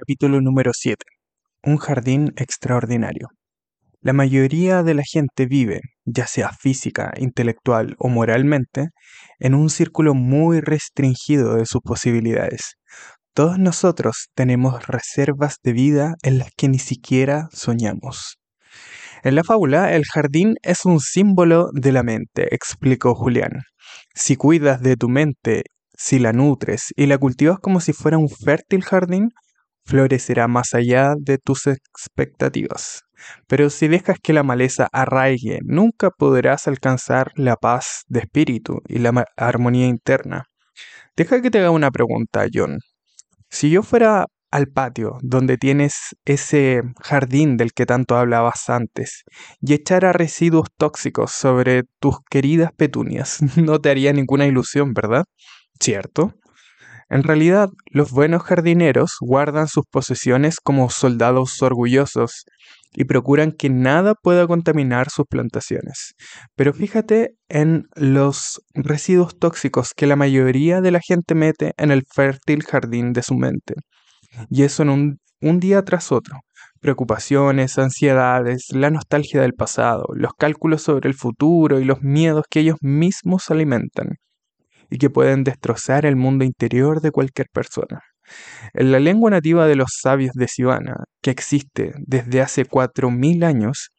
Capítulo número 7. Un jardín extraordinario. La mayoría de la gente vive, ya sea física, intelectual o moralmente, en un círculo muy restringido de sus posibilidades. Todos nosotros tenemos reservas de vida en las que ni siquiera soñamos. En la fábula, el jardín es un símbolo de la mente, explicó Julián. Si cuidas de tu mente, si la nutres y la cultivas como si fuera un fértil jardín, florecerá más allá de tus expectativas. Pero si dejas que la maleza arraigue, nunca podrás alcanzar la paz de espíritu y la armonía interna. Deja que te haga una pregunta, John. Si yo fuera al patio donde tienes ese jardín del que tanto hablabas antes y echara residuos tóxicos sobre tus queridas petunias, no te haría ninguna ilusión, ¿verdad? ¿Cierto? En realidad, los buenos jardineros guardan sus posesiones como soldados orgullosos y procuran que nada pueda contaminar sus plantaciones. Pero fíjate en los residuos tóxicos que la mayoría de la gente mete en el fértil jardín de su mente. Y eso en un, un día tras otro. Preocupaciones, ansiedades, la nostalgia del pasado, los cálculos sobre el futuro y los miedos que ellos mismos alimentan y que pueden destrozar el mundo interior de cualquier persona. En la lengua nativa de los sabios de Sivana, que existe desde hace cuatro mil años,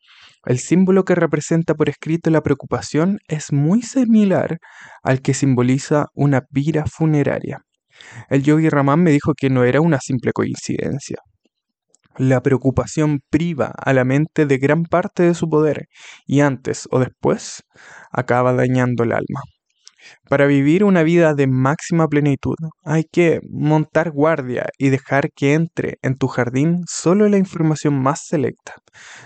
el símbolo que representa por escrito la preocupación es muy similar al que simboliza una pira funeraria. El yogi Ramán me dijo que no era una simple coincidencia. La preocupación priva a la mente de gran parte de su poder y antes o después acaba dañando el alma. Para vivir una vida de máxima plenitud hay que montar guardia y dejar que entre en tu jardín solo la información más selecta.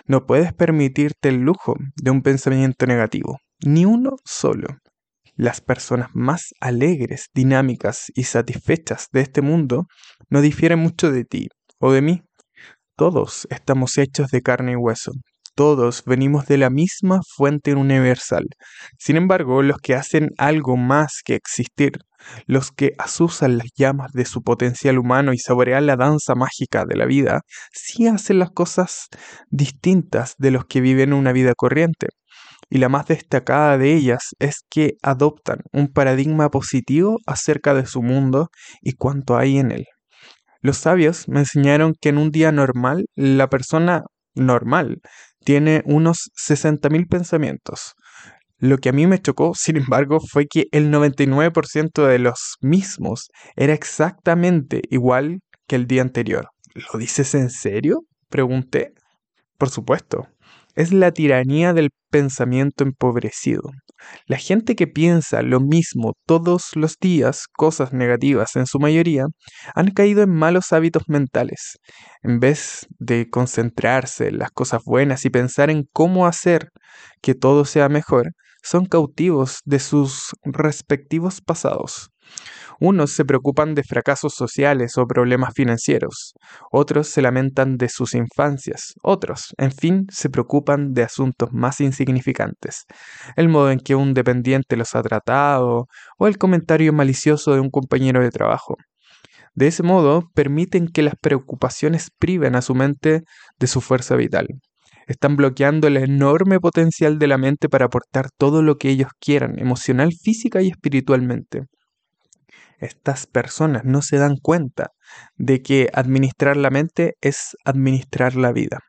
No puedes permitirte el lujo de un pensamiento negativo, ni uno solo. Las personas más alegres, dinámicas y satisfechas de este mundo no difieren mucho de ti o de mí. Todos estamos hechos de carne y hueso, todos venimos de la misma fuente universal. Sin embargo, los que hacen algo más que existir, los que asusan las llamas de su potencial humano y saborean la danza mágica de la vida, sí hacen las cosas distintas de los que viven una vida corriente. Y la más destacada de ellas es que adoptan un paradigma positivo acerca de su mundo y cuanto hay en él. Los sabios me enseñaron que en un día normal la persona normal tiene unos 60.000 pensamientos. Lo que a mí me chocó, sin embargo, fue que el 99% de los mismos era exactamente igual que el día anterior. ¿Lo dices en serio? Pregunté. Por supuesto. Es la tiranía del pensamiento empobrecido. La gente que piensa lo mismo todos los días, cosas negativas en su mayoría, han caído en malos hábitos mentales. En vez de concentrarse en las cosas buenas y pensar en cómo hacer que todo sea mejor, son cautivos de sus respectivos pasados. Unos se preocupan de fracasos sociales o problemas financieros, otros se lamentan de sus infancias, otros, en fin, se preocupan de asuntos más insignificantes, el modo en que un dependiente los ha tratado o el comentario malicioso de un compañero de trabajo. De ese modo, permiten que las preocupaciones priven a su mente de su fuerza vital. Están bloqueando el enorme potencial de la mente para aportar todo lo que ellos quieran, emocional, física y espiritualmente estas personas no se dan cuenta de que administrar la mente es administrar la vida.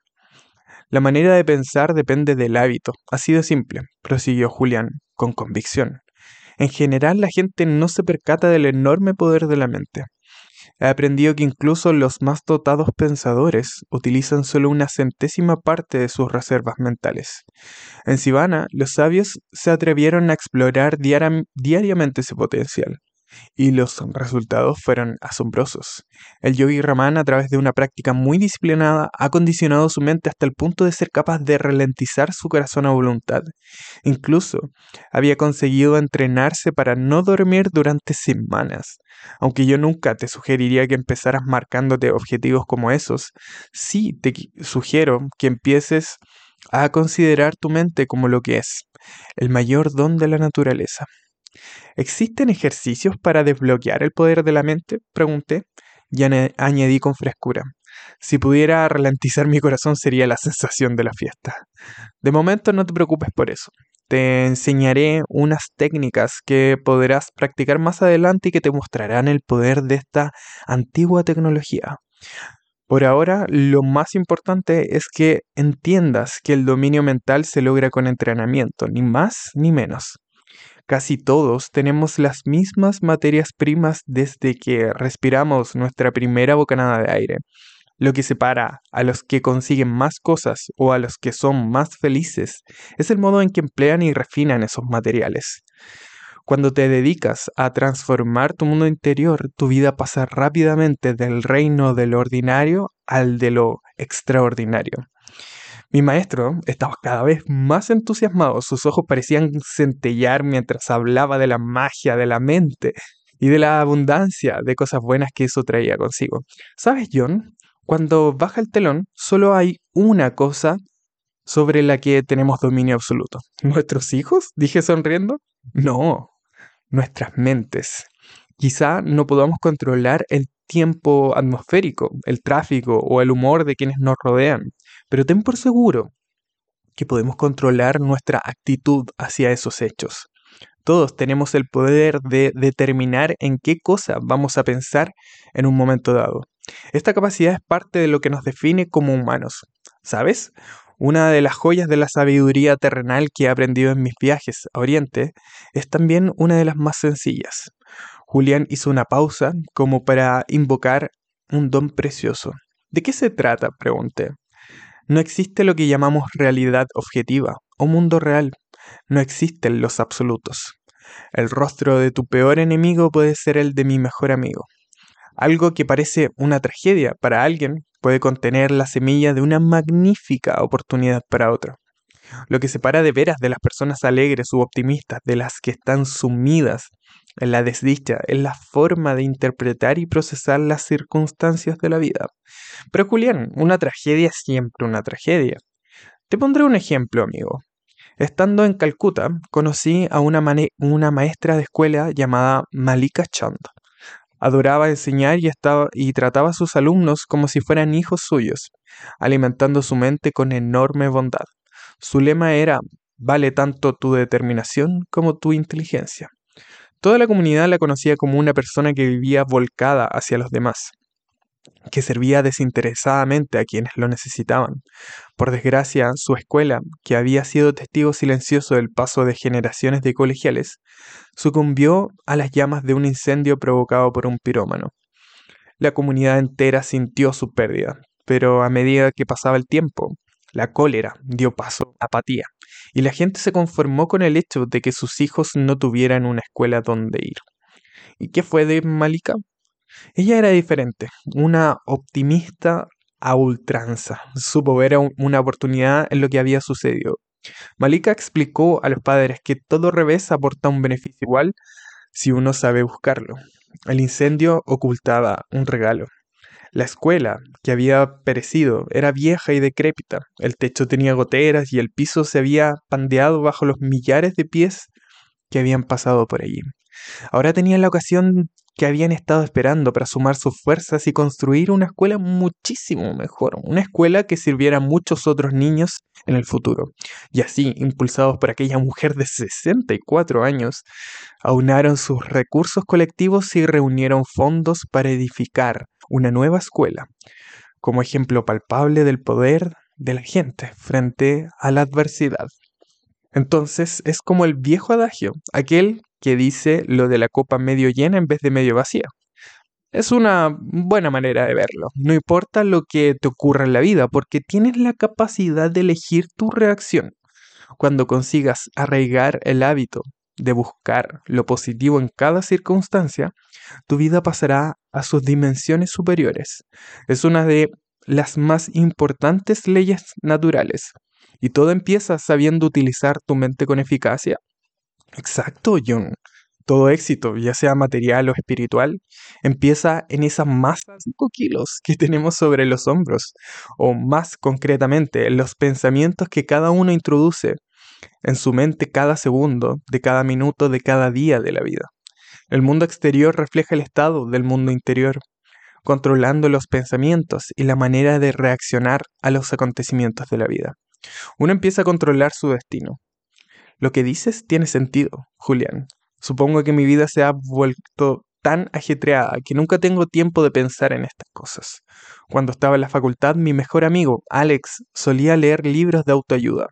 La manera de pensar depende del hábito, así de simple, prosiguió Julián, con convicción. En general la gente no se percata del enorme poder de la mente. He aprendido que incluso los más dotados pensadores utilizan solo una centésima parte de sus reservas mentales. En Sivana, los sabios se atrevieron a explorar diariamente ese potencial y los resultados fueron asombrosos. El yogi Raman, a través de una práctica muy disciplinada, ha condicionado su mente hasta el punto de ser capaz de ralentizar su corazón a voluntad. Incluso había conseguido entrenarse para no dormir durante semanas. Aunque yo nunca te sugeriría que empezaras marcándote objetivos como esos, sí te sugiero que empieces a considerar tu mente como lo que es, el mayor don de la naturaleza. ¿Existen ejercicios para desbloquear el poder de la mente? Pregunté. y añadí con frescura. Si pudiera ralentizar mi corazón sería la sensación de la fiesta. De momento no te preocupes por eso. Te enseñaré unas técnicas que podrás practicar más adelante y que te mostrarán el poder de esta antigua tecnología. Por ahora, lo más importante es que entiendas que el dominio mental se logra con entrenamiento, ni más ni menos. Casi todos tenemos las mismas materias primas desde que respiramos nuestra primera bocanada de aire. Lo que separa a los que consiguen más cosas o a los que son más felices es el modo en que emplean y refinan esos materiales. Cuando te dedicas a transformar tu mundo interior, tu vida pasa rápidamente del reino de lo ordinario al de lo extraordinario. Mi maestro estaba cada vez más entusiasmado, sus ojos parecían centellar mientras hablaba de la magia de la mente y de la abundancia de cosas buenas que eso traía consigo. ¿Sabes, John? Cuando baja el telón, solo hay una cosa sobre la que tenemos dominio absoluto. ¿Nuestros hijos? dije sonriendo. No, nuestras mentes. Quizá no podamos controlar el tiempo atmosférico, el tráfico o el humor de quienes nos rodean, pero ten por seguro que podemos controlar nuestra actitud hacia esos hechos. Todos tenemos el poder de determinar en qué cosa vamos a pensar en un momento dado. Esta capacidad es parte de lo que nos define como humanos. ¿Sabes? Una de las joyas de la sabiduría terrenal que he aprendido en mis viajes a Oriente es también una de las más sencillas. Julián hizo una pausa como para invocar un don precioso. ¿De qué se trata? pregunté. No existe lo que llamamos realidad objetiva o mundo real. No existen los absolutos. El rostro de tu peor enemigo puede ser el de mi mejor amigo. Algo que parece una tragedia para alguien puede contener la semilla de una magnífica oportunidad para otro. Lo que separa de veras de las personas alegres u optimistas de las que están sumidas en la desdicha es la forma de interpretar y procesar las circunstancias de la vida. Pero Julián, una tragedia es siempre una tragedia. Te pondré un ejemplo, amigo. Estando en Calcuta, conocí a una, una maestra de escuela llamada Malika Chand. Adoraba enseñar y, estaba, y trataba a sus alumnos como si fueran hijos suyos, alimentando su mente con enorme bondad. Su lema era, vale tanto tu determinación como tu inteligencia. Toda la comunidad la conocía como una persona que vivía volcada hacia los demás, que servía desinteresadamente a quienes lo necesitaban. Por desgracia, su escuela, que había sido testigo silencioso del paso de generaciones de colegiales, sucumbió a las llamas de un incendio provocado por un pirómano. La comunidad entera sintió su pérdida, pero a medida que pasaba el tiempo, la cólera dio paso a apatía, y la gente se conformó con el hecho de que sus hijos no tuvieran una escuela donde ir. ¿Y qué fue de Malika? Ella era diferente, una optimista a ultranza. Supo ver una oportunidad en lo que había sucedido. Malika explicó a los padres que todo revés aporta un beneficio igual si uno sabe buscarlo. El incendio ocultaba un regalo. La escuela, que había perecido, era vieja y decrépita. El techo tenía goteras y el piso se había pandeado bajo los millares de pies que habían pasado por allí. Ahora tenían la ocasión que habían estado esperando para sumar sus fuerzas y construir una escuela muchísimo mejor, una escuela que sirviera a muchos otros niños en el futuro. Y así, impulsados por aquella mujer de 64 años, aunaron sus recursos colectivos y reunieron fondos para edificar una nueva escuela, como ejemplo palpable del poder de la gente frente a la adversidad. Entonces es como el viejo adagio, aquel que dice lo de la copa medio llena en vez de medio vacía. Es una buena manera de verlo. No importa lo que te ocurra en la vida, porque tienes la capacidad de elegir tu reacción. Cuando consigas arraigar el hábito de buscar lo positivo en cada circunstancia, tu vida pasará a sus dimensiones superiores. Es una de las más importantes leyes naturales. Y todo empieza sabiendo utilizar tu mente con eficacia Exacto, John. Todo éxito, ya sea material o espiritual, empieza en esa masa de 5 kilos que tenemos sobre los hombros, o más concretamente, en los pensamientos que cada uno introduce en su mente cada segundo, de cada minuto, de cada día de la vida. El mundo exterior refleja el estado del mundo interior. controlando los pensamientos y la manera de reaccionar a los acontecimientos de la vida. Uno empieza a controlar su destino. Lo que dices tiene sentido, Julián. Supongo que mi vida se ha vuelto tan ajetreada que nunca tengo tiempo de pensar en estas cosas. Cuando estaba en la facultad, mi mejor amigo, Alex, solía leer libros de autoayuda.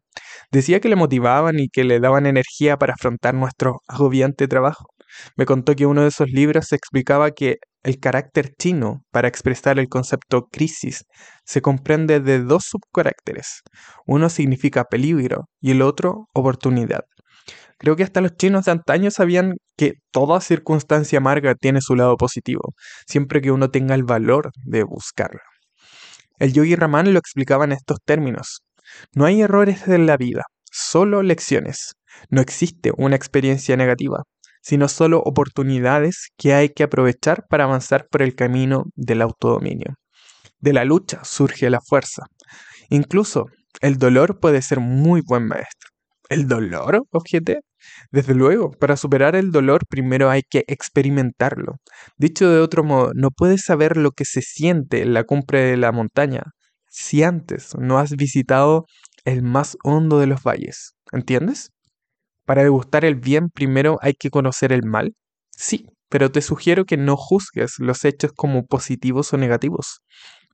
Decía que le motivaban y que le daban energía para afrontar nuestro agobiante trabajo. Me contó que uno de esos libros explicaba que el carácter chino para expresar el concepto crisis se comprende de dos subcaracteres. Uno significa peligro y el otro oportunidad. Creo que hasta los chinos de antaño sabían que toda circunstancia amarga tiene su lado positivo, siempre que uno tenga el valor de buscarlo. El yogi Raman lo explicaba en estos términos. No hay errores en la vida, solo lecciones. No existe una experiencia negativa, sino solo oportunidades que hay que aprovechar para avanzar por el camino del autodominio. De la lucha surge la fuerza. Incluso el dolor puede ser muy buen maestro. ¿El dolor? Objeté. Desde luego, para superar el dolor primero hay que experimentarlo. Dicho de otro modo, no puedes saber lo que se siente en la cumbre de la montaña si antes no has visitado el más hondo de los valles. ¿Entiendes? Para degustar el bien primero hay que conocer el mal. Sí, pero te sugiero que no juzgues los hechos como positivos o negativos.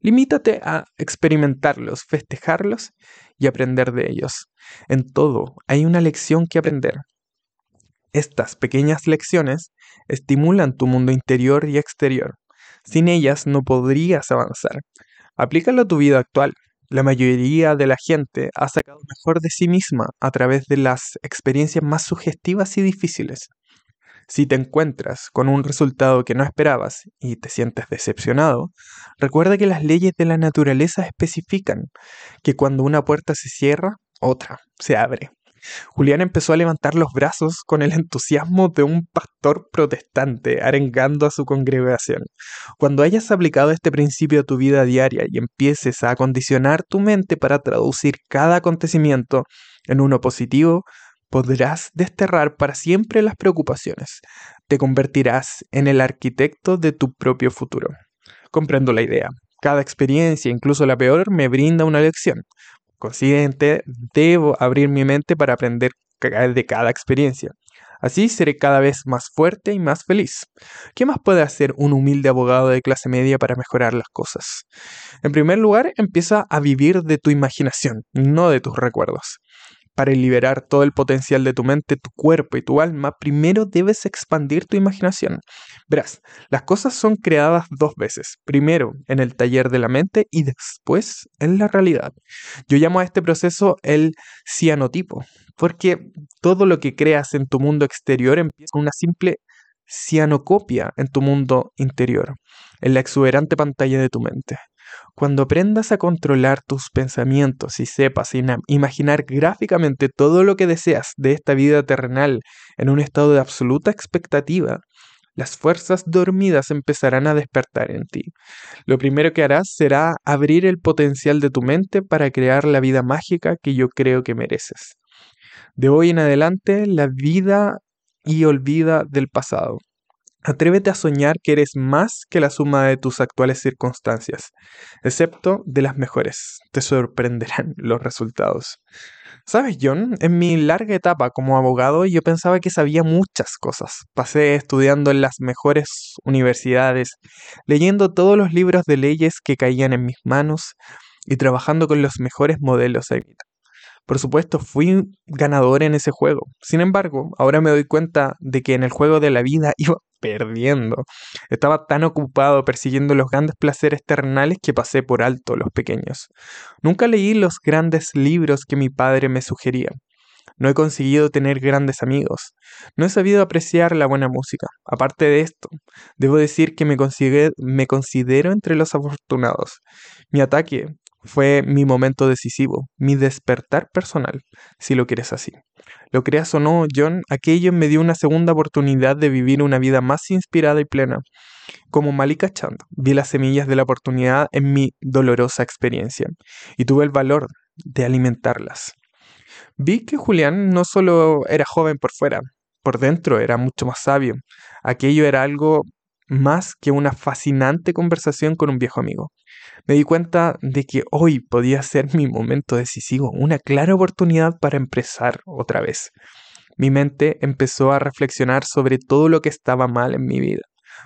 Limítate a experimentarlos, festejarlos y aprender de ellos. En todo hay una lección que aprender. Estas pequeñas lecciones estimulan tu mundo interior y exterior. Sin ellas no podrías avanzar. Aplícalo a tu vida actual. La mayoría de la gente ha sacado mejor de sí misma a través de las experiencias más sugestivas y difíciles. Si te encuentras con un resultado que no esperabas y te sientes decepcionado, recuerda que las leyes de la naturaleza especifican que cuando una puerta se cierra, otra se abre. Julián empezó a levantar los brazos con el entusiasmo de un pastor protestante arengando a su congregación. Cuando hayas aplicado este principio a tu vida diaria y empieces a acondicionar tu mente para traducir cada acontecimiento en uno positivo, podrás desterrar para siempre las preocupaciones. Te convertirás en el arquitecto de tu propio futuro. Comprendo la idea. Cada experiencia, incluso la peor, me brinda una lección. Consciente, debo abrir mi mente para aprender de cada experiencia. Así seré cada vez más fuerte y más feliz. ¿Qué más puede hacer un humilde abogado de clase media para mejorar las cosas? En primer lugar, empieza a vivir de tu imaginación, no de tus recuerdos. Para liberar todo el potencial de tu mente, tu cuerpo y tu alma, primero debes expandir tu imaginación. Verás, las cosas son creadas dos veces, primero en el taller de la mente y después en la realidad. Yo llamo a este proceso el cianotipo, porque todo lo que creas en tu mundo exterior empieza con una simple cianocopia en tu mundo interior, en la exuberante pantalla de tu mente. Cuando aprendas a controlar tus pensamientos y sepas imaginar gráficamente todo lo que deseas de esta vida terrenal en un estado de absoluta expectativa, las fuerzas dormidas empezarán a despertar en ti. Lo primero que harás será abrir el potencial de tu mente para crear la vida mágica que yo creo que mereces. De hoy en adelante, la vida y olvida del pasado. Atrévete a soñar que eres más que la suma de tus actuales circunstancias, excepto de las mejores. Te sorprenderán los resultados. Sabes, John, en mi larga etapa como abogado yo pensaba que sabía muchas cosas. Pasé estudiando en las mejores universidades, leyendo todos los libros de leyes que caían en mis manos y trabajando con los mejores modelos por supuesto, fui ganador en ese juego. Sin embargo, ahora me doy cuenta de que en el juego de la vida iba perdiendo. Estaba tan ocupado persiguiendo los grandes placeres terrenales que pasé por alto los pequeños. Nunca leí los grandes libros que mi padre me sugería. No he conseguido tener grandes amigos. No he sabido apreciar la buena música. Aparte de esto, debo decir que me, me considero entre los afortunados. Mi ataque fue mi momento decisivo, mi despertar personal, si lo quieres así. Lo creas o no, John, aquello me dio una segunda oportunidad de vivir una vida más inspirada y plena. Como Malika Chand, vi las semillas de la oportunidad en mi dolorosa experiencia y tuve el valor de alimentarlas. Vi que Julián no solo era joven por fuera, por dentro era mucho más sabio. Aquello era algo más que una fascinante conversación con un viejo amigo. Me di cuenta de que hoy podía ser mi momento decisivo, una clara oportunidad para empezar otra vez. Mi mente empezó a reflexionar sobre todo lo que estaba mal en mi vida.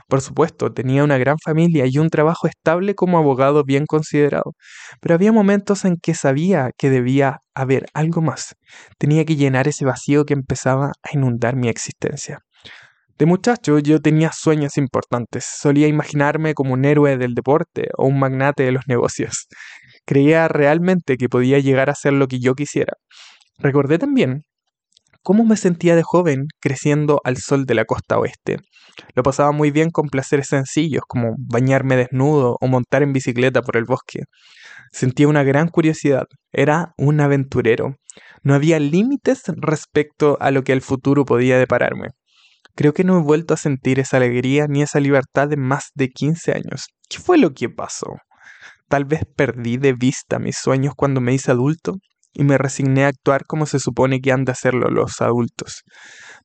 Por supuesto, tenía una gran familia y un trabajo estable como abogado bien considerado, pero había momentos en que sabía que debía haber algo más. Tenía que llenar ese vacío que empezaba a inundar mi existencia. De muchacho yo tenía sueños importantes, solía imaginarme como un héroe del deporte o un magnate de los negocios. Creía realmente que podía llegar a ser lo que yo quisiera. Recordé también cómo me sentía de joven creciendo al sol de la costa oeste. Lo pasaba muy bien con placeres sencillos como bañarme desnudo o montar en bicicleta por el bosque. Sentía una gran curiosidad, era un aventurero. No había límites respecto a lo que el futuro podía depararme. Creo que no he vuelto a sentir esa alegría ni esa libertad en más de 15 años. ¿Qué fue lo que pasó? Tal vez perdí de vista mis sueños cuando me hice adulto y me resigné a actuar como se supone que han de hacerlo los adultos.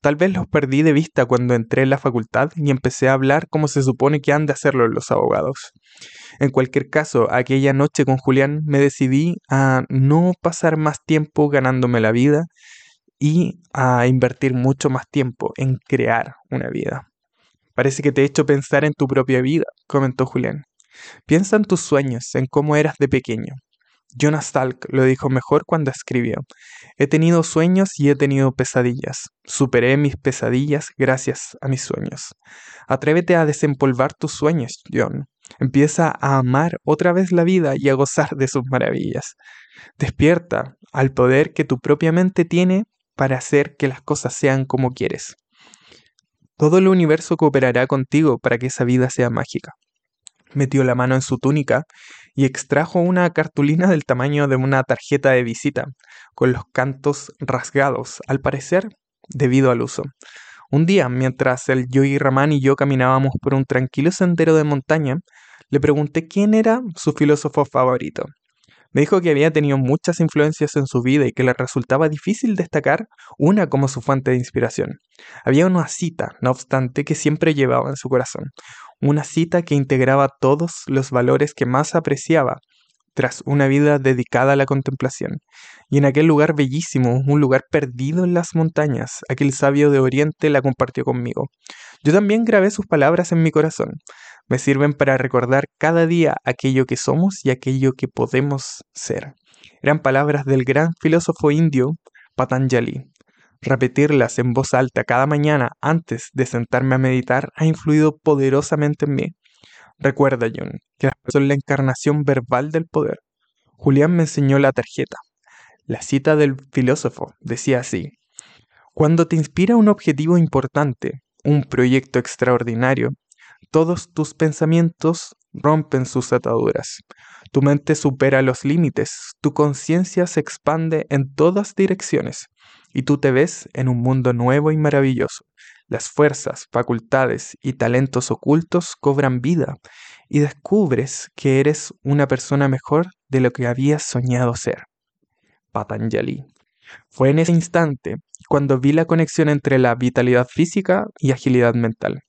Tal vez los perdí de vista cuando entré en la facultad y empecé a hablar como se supone que han de hacerlo los abogados. En cualquier caso, aquella noche con Julián me decidí a no pasar más tiempo ganándome la vida y a invertir mucho más tiempo en crear una vida. Parece que te he hecho pensar en tu propia vida, comentó Julián. Piensa en tus sueños, en cómo eras de pequeño. Jonas Salk lo dijo mejor cuando escribió, He tenido sueños y he tenido pesadillas. Superé mis pesadillas gracias a mis sueños. Atrévete a desempolvar tus sueños, John. Empieza a amar otra vez la vida y a gozar de sus maravillas. Despierta al poder que tu propia mente tiene para hacer que las cosas sean como quieres. Todo el universo cooperará contigo para que esa vida sea mágica. Metió la mano en su túnica y extrajo una cartulina del tamaño de una tarjeta de visita, con los cantos rasgados, al parecer debido al uso. Un día, mientras el Yogi Raman y yo caminábamos por un tranquilo sendero de montaña, le pregunté quién era su filósofo favorito. Me dijo que había tenido muchas influencias en su vida y que le resultaba difícil destacar una como su fuente de inspiración. Había una cita, no obstante, que siempre llevaba en su corazón, una cita que integraba todos los valores que más apreciaba tras una vida dedicada a la contemplación. Y en aquel lugar bellísimo, un lugar perdido en las montañas, aquel sabio de Oriente la compartió conmigo. Yo también grabé sus palabras en mi corazón. Me sirven para recordar cada día aquello que somos y aquello que podemos ser. Eran palabras del gran filósofo indio Patanjali, Repetirlas en voz alta cada mañana antes de sentarme a meditar ha influido poderosamente en mí. Recuerda, John, que las son la encarnación verbal del poder. Julián me enseñó la tarjeta. La cita del filósofo decía así, Cuando te inspira un objetivo importante, un proyecto extraordinario, todos tus pensamientos rompen sus ataduras. Tu mente supera los límites, tu conciencia se expande en todas direcciones y tú te ves en un mundo nuevo y maravilloso. Las fuerzas, facultades y talentos ocultos cobran vida y descubres que eres una persona mejor de lo que habías soñado ser. Patanjali. Fue en ese instante cuando vi la conexión entre la vitalidad física y agilidad mental.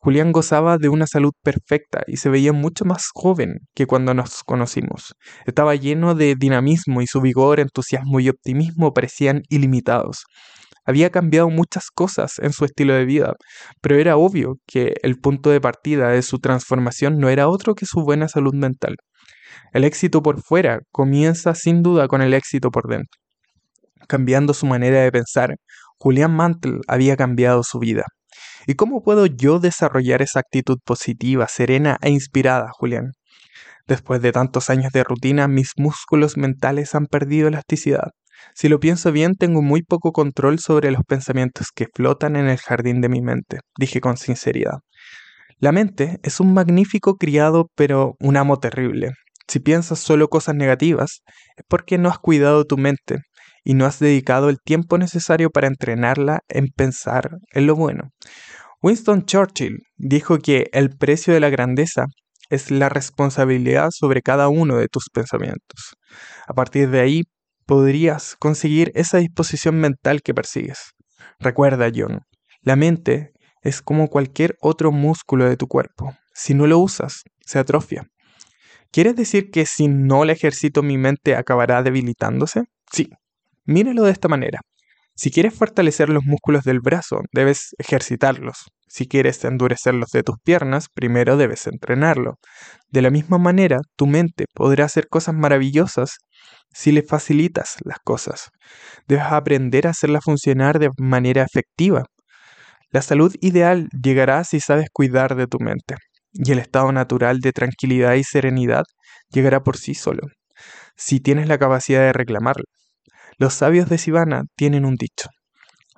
Julián gozaba de una salud perfecta y se veía mucho más joven que cuando nos conocimos. Estaba lleno de dinamismo y su vigor, entusiasmo y optimismo parecían ilimitados. Había cambiado muchas cosas en su estilo de vida, pero era obvio que el punto de partida de su transformación no era otro que su buena salud mental. El éxito por fuera comienza sin duda con el éxito por dentro. Cambiando su manera de pensar, Julián Mantle había cambiado su vida. ¿Y cómo puedo yo desarrollar esa actitud positiva, serena e inspirada, Julián? Después de tantos años de rutina, mis músculos mentales han perdido elasticidad. Si lo pienso bien, tengo muy poco control sobre los pensamientos que flotan en el jardín de mi mente, dije con sinceridad. La mente es un magnífico criado, pero un amo terrible. Si piensas solo cosas negativas, es porque no has cuidado tu mente y no has dedicado el tiempo necesario para entrenarla en pensar en lo bueno. Winston Churchill dijo que el precio de la grandeza es la responsabilidad sobre cada uno de tus pensamientos. A partir de ahí podrías conseguir esa disposición mental que persigues. Recuerda, John, la mente es como cualquier otro músculo de tu cuerpo. Si no lo usas, se atrofia. ¿Quieres decir que si no le ejercito mi mente acabará debilitándose? Sí. Míralo de esta manera. Si quieres fortalecer los músculos del brazo, debes ejercitarlos. Si quieres endurecer los de tus piernas, primero debes entrenarlo. De la misma manera, tu mente podrá hacer cosas maravillosas si le facilitas las cosas. Debes aprender a hacerla funcionar de manera efectiva. La salud ideal llegará si sabes cuidar de tu mente, y el estado natural de tranquilidad y serenidad llegará por sí solo, si tienes la capacidad de reclamarlo. Los sabios de Sivana tienen un dicho.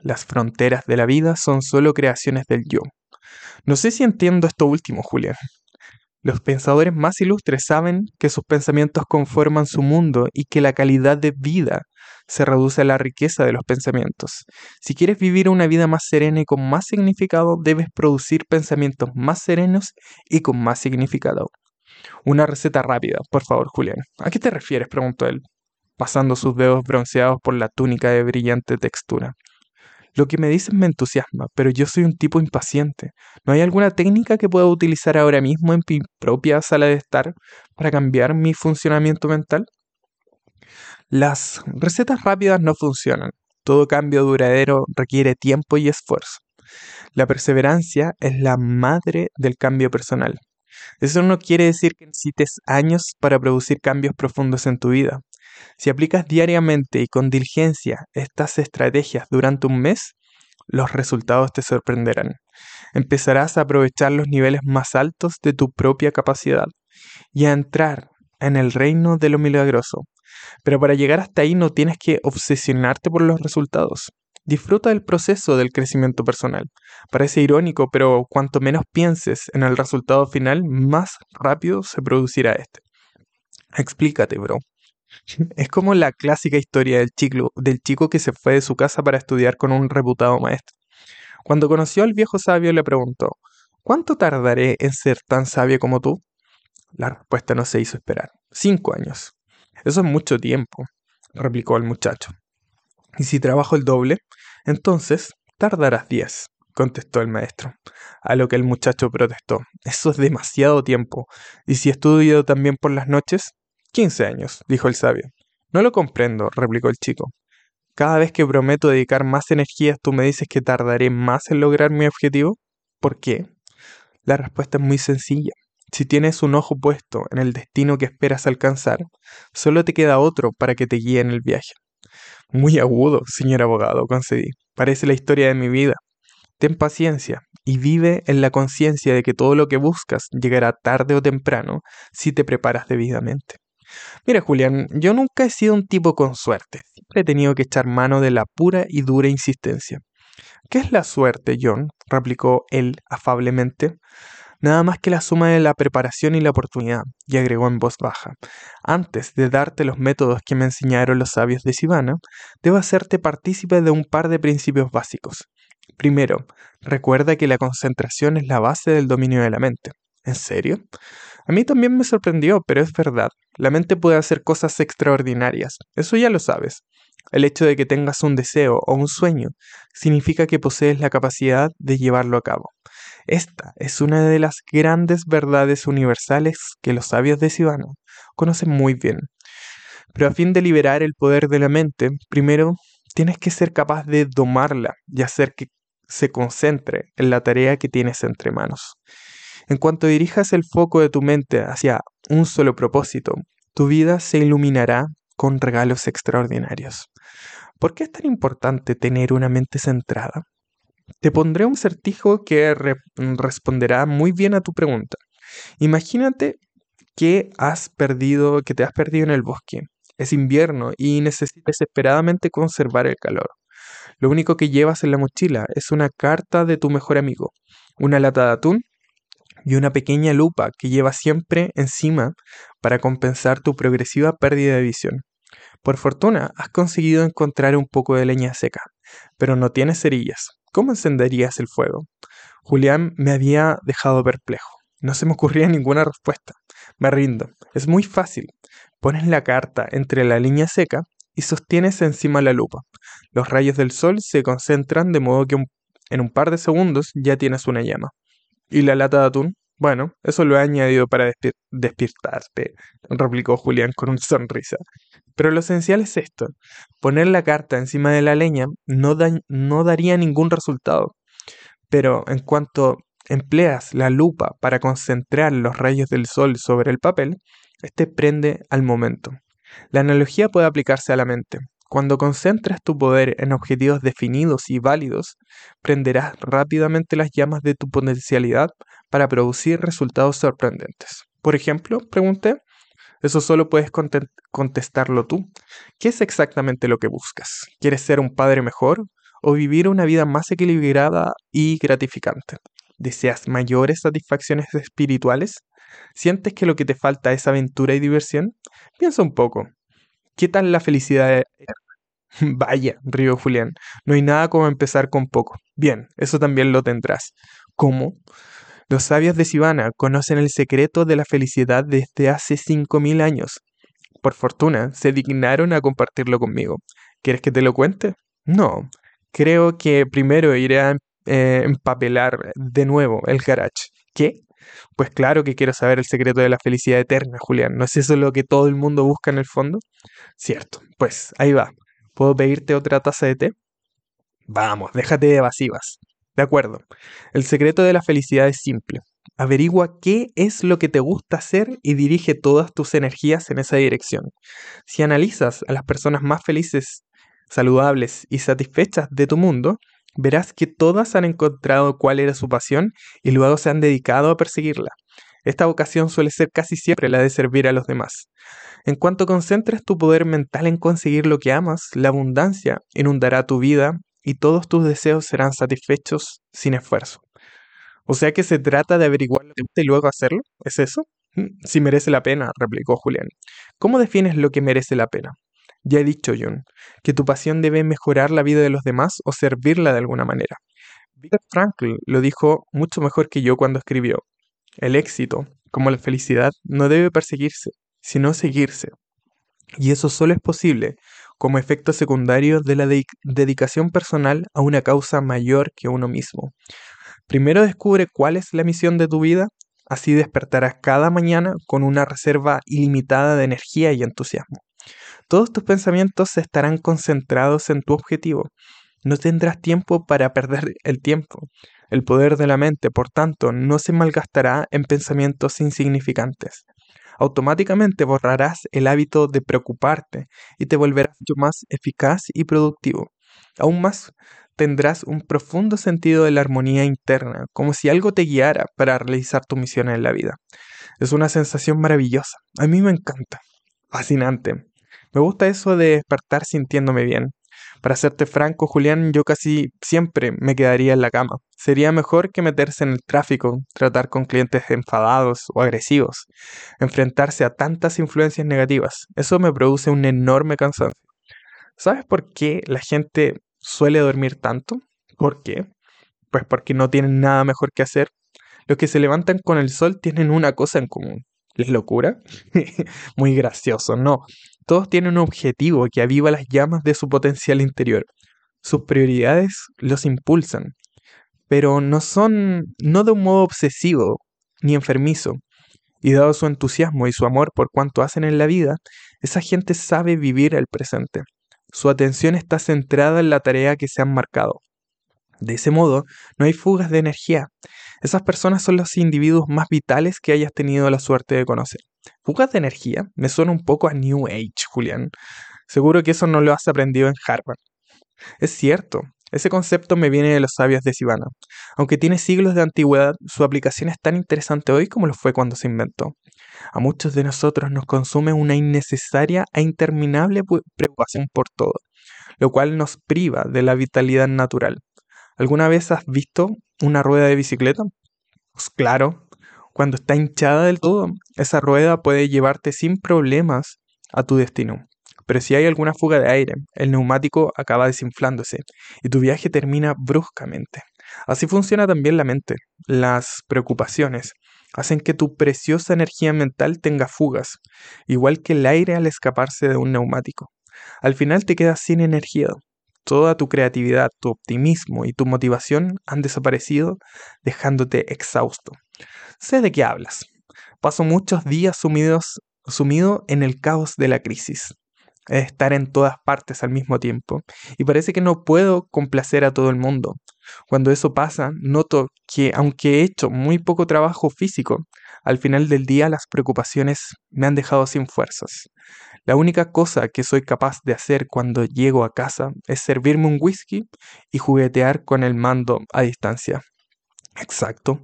Las fronteras de la vida son solo creaciones del yo. No sé si entiendo esto último, Julián. Los pensadores más ilustres saben que sus pensamientos conforman su mundo y que la calidad de vida se reduce a la riqueza de los pensamientos. Si quieres vivir una vida más serena y con más significado, debes producir pensamientos más serenos y con más significado. Una receta rápida, por favor, Julián. ¿A qué te refieres? preguntó él pasando sus dedos bronceados por la túnica de brillante textura. Lo que me dices me entusiasma, pero yo soy un tipo impaciente. ¿No hay alguna técnica que pueda utilizar ahora mismo en mi propia sala de estar para cambiar mi funcionamiento mental? Las recetas rápidas no funcionan. Todo cambio duradero requiere tiempo y esfuerzo. La perseverancia es la madre del cambio personal. Eso no quiere decir que necesites años para producir cambios profundos en tu vida. Si aplicas diariamente y con diligencia estas estrategias durante un mes, los resultados te sorprenderán. Empezarás a aprovechar los niveles más altos de tu propia capacidad y a entrar en el reino de lo milagroso. Pero para llegar hasta ahí no tienes que obsesionarte por los resultados. Disfruta del proceso del crecimiento personal. Parece irónico, pero cuanto menos pienses en el resultado final, más rápido se producirá este. Explícate, bro. Es como la clásica historia del chico, del chico que se fue de su casa para estudiar con un reputado maestro. Cuando conoció al viejo sabio le preguntó, ¿cuánto tardaré en ser tan sabio como tú? La respuesta no se hizo esperar. Cinco años. Eso es mucho tiempo, replicó el muchacho. ¿Y si trabajo el doble? Entonces tardarás diez, contestó el maestro. A lo que el muchacho protestó. Eso es demasiado tiempo. ¿Y si estudio también por las noches? Quince años, dijo el sabio. No lo comprendo, replicó el chico. Cada vez que prometo dedicar más energías, tú me dices que tardaré más en lograr mi objetivo. ¿Por qué? La respuesta es muy sencilla. Si tienes un ojo puesto en el destino que esperas alcanzar, solo te queda otro para que te guíe en el viaje. Muy agudo, señor abogado, concedí. Parece la historia de mi vida. Ten paciencia y vive en la conciencia de que todo lo que buscas llegará tarde o temprano si te preparas debidamente. Mira, Julián, yo nunca he sido un tipo con suerte. Siempre he tenido que echar mano de la pura y dura insistencia. ¿Qué es la suerte, John? replicó él afablemente. Nada más que la suma de la preparación y la oportunidad, y agregó en voz baja. Antes de darte los métodos que me enseñaron los sabios de Sivana, debo hacerte partícipe de un par de principios básicos. Primero, recuerda que la concentración es la base del dominio de la mente. ¿En serio? A mí también me sorprendió, pero es verdad. La mente puede hacer cosas extraordinarias. Eso ya lo sabes. El hecho de que tengas un deseo o un sueño significa que posees la capacidad de llevarlo a cabo. Esta es una de las grandes verdades universales que los sabios de Sivana conocen muy bien. Pero a fin de liberar el poder de la mente, primero tienes que ser capaz de domarla y hacer que se concentre en la tarea que tienes entre manos. En cuanto dirijas el foco de tu mente hacia un solo propósito, tu vida se iluminará con regalos extraordinarios. ¿Por qué es tan importante tener una mente centrada? Te pondré un certijo que responderá muy bien a tu pregunta. Imagínate que has perdido, que te has perdido en el bosque. Es invierno y necesitas desesperadamente conservar el calor. Lo único que llevas en la mochila es una carta de tu mejor amigo, una lata de atún y una pequeña lupa que llevas siempre encima para compensar tu progresiva pérdida de visión. Por fortuna, has conseguido encontrar un poco de leña seca, pero no tienes cerillas. ¿Cómo encenderías el fuego? Julián me había dejado perplejo. No se me ocurría ninguna respuesta. Me rindo. Es muy fácil. Pones la carta entre la línea seca y sostienes encima la lupa. Los rayos del sol se concentran de modo que En un par de segundos ya tienes una llama. ¿Y la lata de atún? Bueno, eso lo he añadido para despiertarte, replicó Julián con una sonrisa. Pero lo esencial es esto. Poner la carta encima de la leña no, no daría ningún resultado. Pero en cuanto empleas la lupa para concentrar los rayos del sol sobre el papel, este prende al momento. La analogía puede aplicarse a la mente. Cuando concentras tu poder en objetivos definidos y válidos, prenderás rápidamente las llamas de tu potencialidad para producir resultados sorprendentes. Por ejemplo, pregunté, eso solo puedes contestarlo tú. ¿Qué es exactamente lo que buscas? ¿Quieres ser un padre mejor o vivir una vida más equilibrada y gratificante? ¿Deseas mayores satisfacciones espirituales? ¿Sientes que lo que te falta es aventura y diversión? Piensa un poco. ¿Qué tal la felicidad? Vaya, río Julián, no hay nada como empezar con poco. Bien, eso también lo tendrás. ¿Cómo? Los sabios de Sivana conocen el secreto de la felicidad desde hace cinco mil años. Por fortuna, se dignaron a compartirlo conmigo. ¿Quieres que te lo cuente? No. Creo que primero iré a eh, empapelar de nuevo el garage. ¿Qué? Pues claro que quiero saber el secreto de la felicidad eterna, Julián. ¿No es eso lo que todo el mundo busca en el fondo? Cierto. Pues ahí va. ¿Puedo pedirte otra taza de té? Vamos, déjate de evasivas. De acuerdo. El secreto de la felicidad es simple. Averigua qué es lo que te gusta hacer y dirige todas tus energías en esa dirección. Si analizas a las personas más felices, saludables y satisfechas de tu mundo, verás que todas han encontrado cuál era su pasión y luego se han dedicado a perseguirla. Esta vocación suele ser casi siempre la de servir a los demás. En cuanto concentres tu poder mental en conseguir lo que amas, la abundancia inundará tu vida y todos tus deseos serán satisfechos sin esfuerzo. O sea que se trata de averiguar lo que gusta y luego hacerlo. ¿Es eso? Mm, si merece la pena, replicó Julián. ¿Cómo defines lo que merece la pena? Ya he dicho, Jun, que tu pasión debe mejorar la vida de los demás o servirla de alguna manera. Viktor Frankl lo dijo mucho mejor que yo cuando escribió, el éxito, como la felicidad, no debe perseguirse, sino seguirse. Y eso solo es posible como efecto secundario de la dedicación personal a una causa mayor que uno mismo. Primero descubre cuál es la misión de tu vida, así despertarás cada mañana con una reserva ilimitada de energía y entusiasmo. Todos tus pensamientos estarán concentrados en tu objetivo. No tendrás tiempo para perder el tiempo. El poder de la mente, por tanto, no se malgastará en pensamientos insignificantes. Automáticamente borrarás el hábito de preocuparte y te volverás mucho más eficaz y productivo. Aún más, tendrás un profundo sentido de la armonía interna, como si algo te guiara para realizar tu misión en la vida. Es una sensación maravillosa. A mí me encanta. Fascinante. Me gusta eso de despertar sintiéndome bien. Para serte franco, Julián, yo casi siempre me quedaría en la cama. Sería mejor que meterse en el tráfico, tratar con clientes enfadados o agresivos, enfrentarse a tantas influencias negativas. Eso me produce un enorme cansancio. ¿Sabes por qué la gente suele dormir tanto? ¿Por qué? Pues porque no tienen nada mejor que hacer. Los que se levantan con el sol tienen una cosa en común. ¿Les locura? Muy gracioso, no. Todos tienen un objetivo que aviva las llamas de su potencial interior. Sus prioridades los impulsan, pero no son, no de un modo obsesivo ni enfermizo. Y dado su entusiasmo y su amor por cuanto hacen en la vida, esa gente sabe vivir el presente. Su atención está centrada en la tarea que se han marcado. De ese modo, no hay fugas de energía. Esas personas son los individuos más vitales que hayas tenido la suerte de conocer. Fugas de energía me suena un poco a New Age, Julián. Seguro que eso no lo has aprendido en Harvard. Es cierto, ese concepto me viene de los sabios de Sivana. Aunque tiene siglos de antigüedad, su aplicación es tan interesante hoy como lo fue cuando se inventó. A muchos de nosotros nos consume una innecesaria e interminable preocupación por todo, lo cual nos priva de la vitalidad natural. ¿Alguna vez has visto una rueda de bicicleta? Pues claro, cuando está hinchada del todo, esa rueda puede llevarte sin problemas a tu destino. Pero si hay alguna fuga de aire, el neumático acaba desinflándose y tu viaje termina bruscamente. Así funciona también la mente. Las preocupaciones hacen que tu preciosa energía mental tenga fugas, igual que el aire al escaparse de un neumático. Al final te quedas sin energía. Toda tu creatividad, tu optimismo y tu motivación han desaparecido, dejándote exhausto. Sé de qué hablas. Paso muchos días sumido en el caos de la crisis. estar en todas partes al mismo tiempo. Y parece que no puedo complacer a todo el mundo. Cuando eso pasa, noto que aunque he hecho muy poco trabajo físico, al final del día las preocupaciones me han dejado sin fuerzas. La única cosa que soy capaz de hacer cuando llego a casa es servirme un whisky y juguetear con el mando a distancia. Exacto,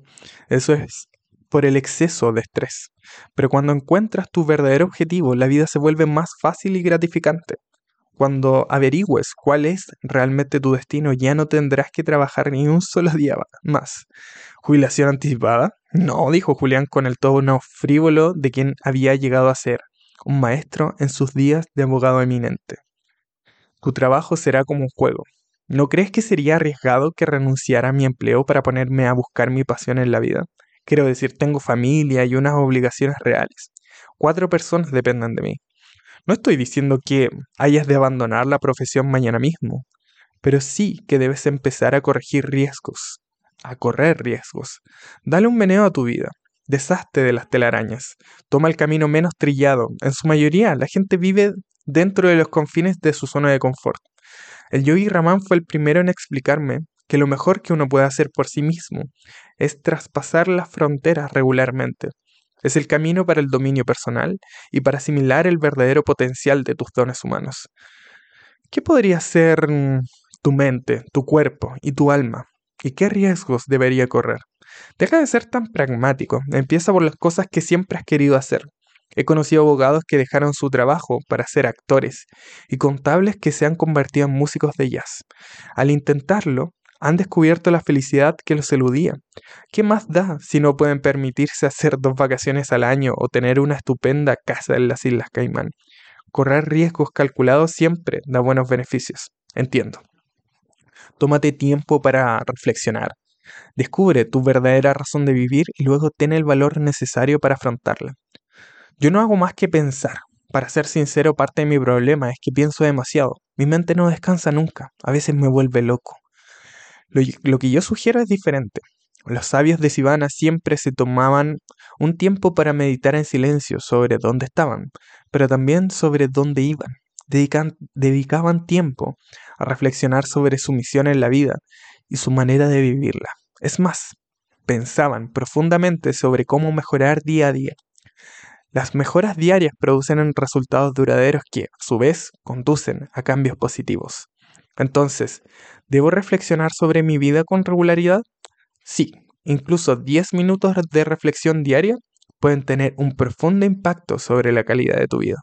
eso es por el exceso de estrés. Pero cuando encuentras tu verdadero objetivo, la vida se vuelve más fácil y gratificante. Cuando averigües cuál es realmente tu destino, ya no tendrás que trabajar ni un solo día más. ¿Jubilación anticipada? No, dijo Julián con el tono frívolo de quien había llegado a ser un maestro en sus días de abogado eminente. Tu trabajo será como un juego. ¿No crees que sería arriesgado que renunciara a mi empleo para ponerme a buscar mi pasión en la vida? Quiero decir, tengo familia y unas obligaciones reales. Cuatro personas dependen de mí. No estoy diciendo que hayas de abandonar la profesión mañana mismo, pero sí que debes empezar a corregir riesgos, a correr riesgos. Dale un meneo a tu vida. Deshazte de las telarañas. Toma el camino menos trillado. En su mayoría, la gente vive dentro de los confines de su zona de confort. El yogi Raman fue el primero en explicarme que lo mejor que uno puede hacer por sí mismo es traspasar las fronteras regularmente. Es el camino para el dominio personal y para asimilar el verdadero potencial de tus dones humanos. ¿Qué podría ser mm, tu mente, tu cuerpo y tu alma? ¿Y qué riesgos debería correr? Deja de ser tan pragmático, empieza por las cosas que siempre has querido hacer. He conocido abogados que dejaron su trabajo para ser actores y contables que se han convertido en músicos de jazz. Al intentarlo, han descubierto la felicidad que los eludía. ¿Qué más da si no pueden permitirse hacer dos vacaciones al año o tener una estupenda casa en las Islas Caimán? Correr riesgos calculados siempre da buenos beneficios. Entiendo. Tómate tiempo para reflexionar. Descubre tu verdadera razón de vivir y luego ten el valor necesario para afrontarla. Yo no hago más que pensar. Para ser sincero, parte de mi problema es que pienso demasiado. Mi mente no descansa nunca. A veces me vuelve loco. Lo, que yo sugiero es diferente. Los sabios de Sivana siempre se tomaban un tiempo para meditar en silencio sobre dónde estaban, pero también sobre dónde iban. dedicaban tiempo a reflexionar sobre su misión en la vida y su manera de vivirla. Es más, pensaban profundamente sobre cómo mejorar día a día. Las mejoras diarias producen resultados duraderos que, a su vez, conducen a cambios positivos. Entonces, ¿debo reflexionar sobre mi vida con regularidad? Sí, incluso 10 minutos de reflexión diaria pueden tener un profundo impacto sobre la calidad de tu vida.